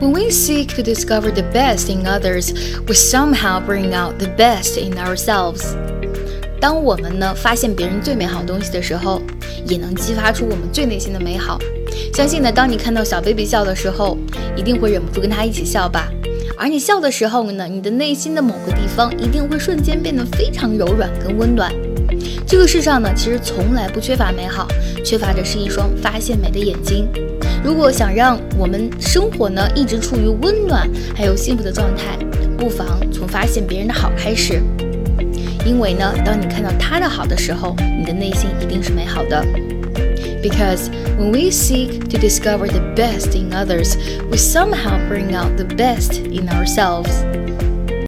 When we seek to discover the best in others, we somehow bring out the best in ourselves. 当我们呢发现别人最美好东西的时候，也能激发出我们最内心的美好。相信呢，当你看到小 baby 笑的时候，一定会忍不住跟他一起笑吧。而你笑的时候呢，你的内心的某个地方一定会瞬间变得非常柔软跟温暖。这个世上呢，其实从来不缺乏美好，缺乏的是一双发现美的眼睛。如果想让我们生活呢一直处于温暖还有幸福的状态，不妨从发现别人的好开始。因为呢，当你看到他的好的时候，你的内心一定是美好的。Because when we seek to discover the best in others, we somehow bring out the best in ourselves.